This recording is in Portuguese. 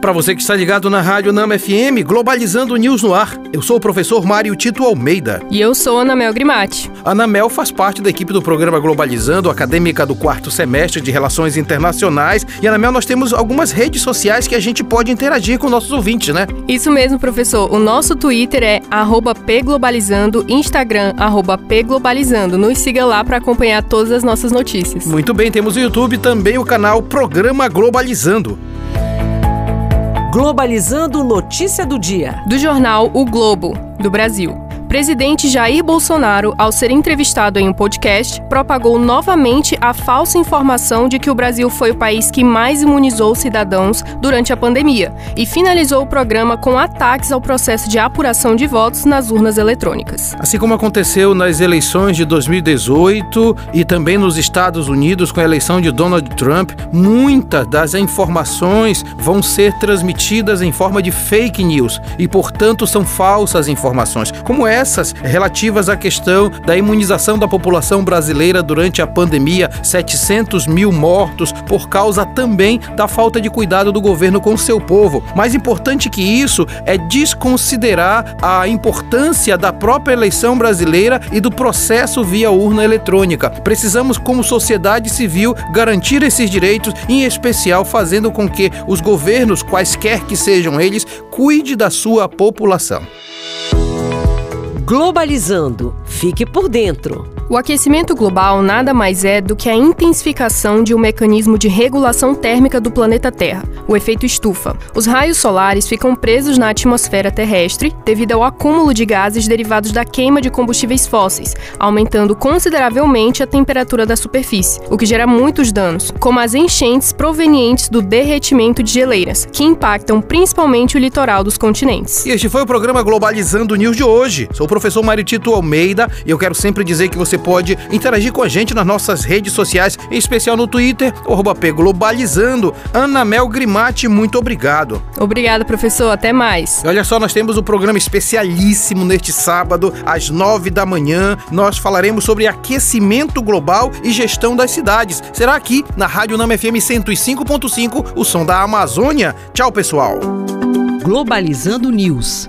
Para você que está ligado na Rádio Nama FM, Globalizando News no ar. Eu sou o professor Mário Tito Almeida. E eu sou Ana Mel Grimati. Ana Mel faz parte da equipe do programa Globalizando, acadêmica do quarto semestre de Relações Internacionais. E Ana Mel, nós temos algumas redes sociais que a gente pode interagir com nossos ouvintes, né? Isso mesmo, professor. O nosso Twitter é pglobalizando, Instagram pglobalizando. Nos siga lá para acompanhar todas as nossas notícias. Muito bem, temos o YouTube também o canal Programa Globalizando. Globalizando notícia do dia. Do jornal O Globo, do Brasil. Presidente Jair Bolsonaro, ao ser entrevistado em um podcast, propagou novamente a falsa informação de que o Brasil foi o país que mais imunizou cidadãos durante a pandemia e finalizou o programa com ataques ao processo de apuração de votos nas urnas eletrônicas. Assim como aconteceu nas eleições de 2018 e também nos Estados Unidos com a eleição de Donald Trump, muitas das informações vão ser transmitidas em forma de fake news e, portanto, são falsas informações. Como é essas relativas à questão da imunização da população brasileira durante a pandemia, 700 mil mortos por causa também da falta de cuidado do governo com seu povo. Mais importante que isso é desconsiderar a importância da própria eleição brasileira e do processo via urna eletrônica. Precisamos, como sociedade civil, garantir esses direitos, em especial fazendo com que os governos, quaisquer que sejam eles, cuide da sua população. Globalizando. Fique por dentro. O aquecimento global nada mais é do que a intensificação de um mecanismo de regulação térmica do planeta Terra, o efeito estufa. Os raios solares ficam presos na atmosfera terrestre devido ao acúmulo de gases derivados da queima de combustíveis fósseis, aumentando consideravelmente a temperatura da superfície, o que gera muitos danos, como as enchentes provenientes do derretimento de geleiras, que impactam principalmente o litoral dos continentes. E este foi o programa Globalizando News de hoje. Sou o professor Mário Tito Almeida e eu quero sempre dizer que você pode interagir com a gente nas nossas redes sociais, em especial no Twitter, arroba Globalizando. Ana Mel Grimati, muito obrigado. Obrigada, professor. Até mais. E olha só, nós temos um programa especialíssimo neste sábado, às nove da manhã. Nós falaremos sobre aquecimento global e gestão das cidades. Será aqui na Rádio Nama FM 105.5, o som da Amazônia. Tchau, pessoal. Globalizando News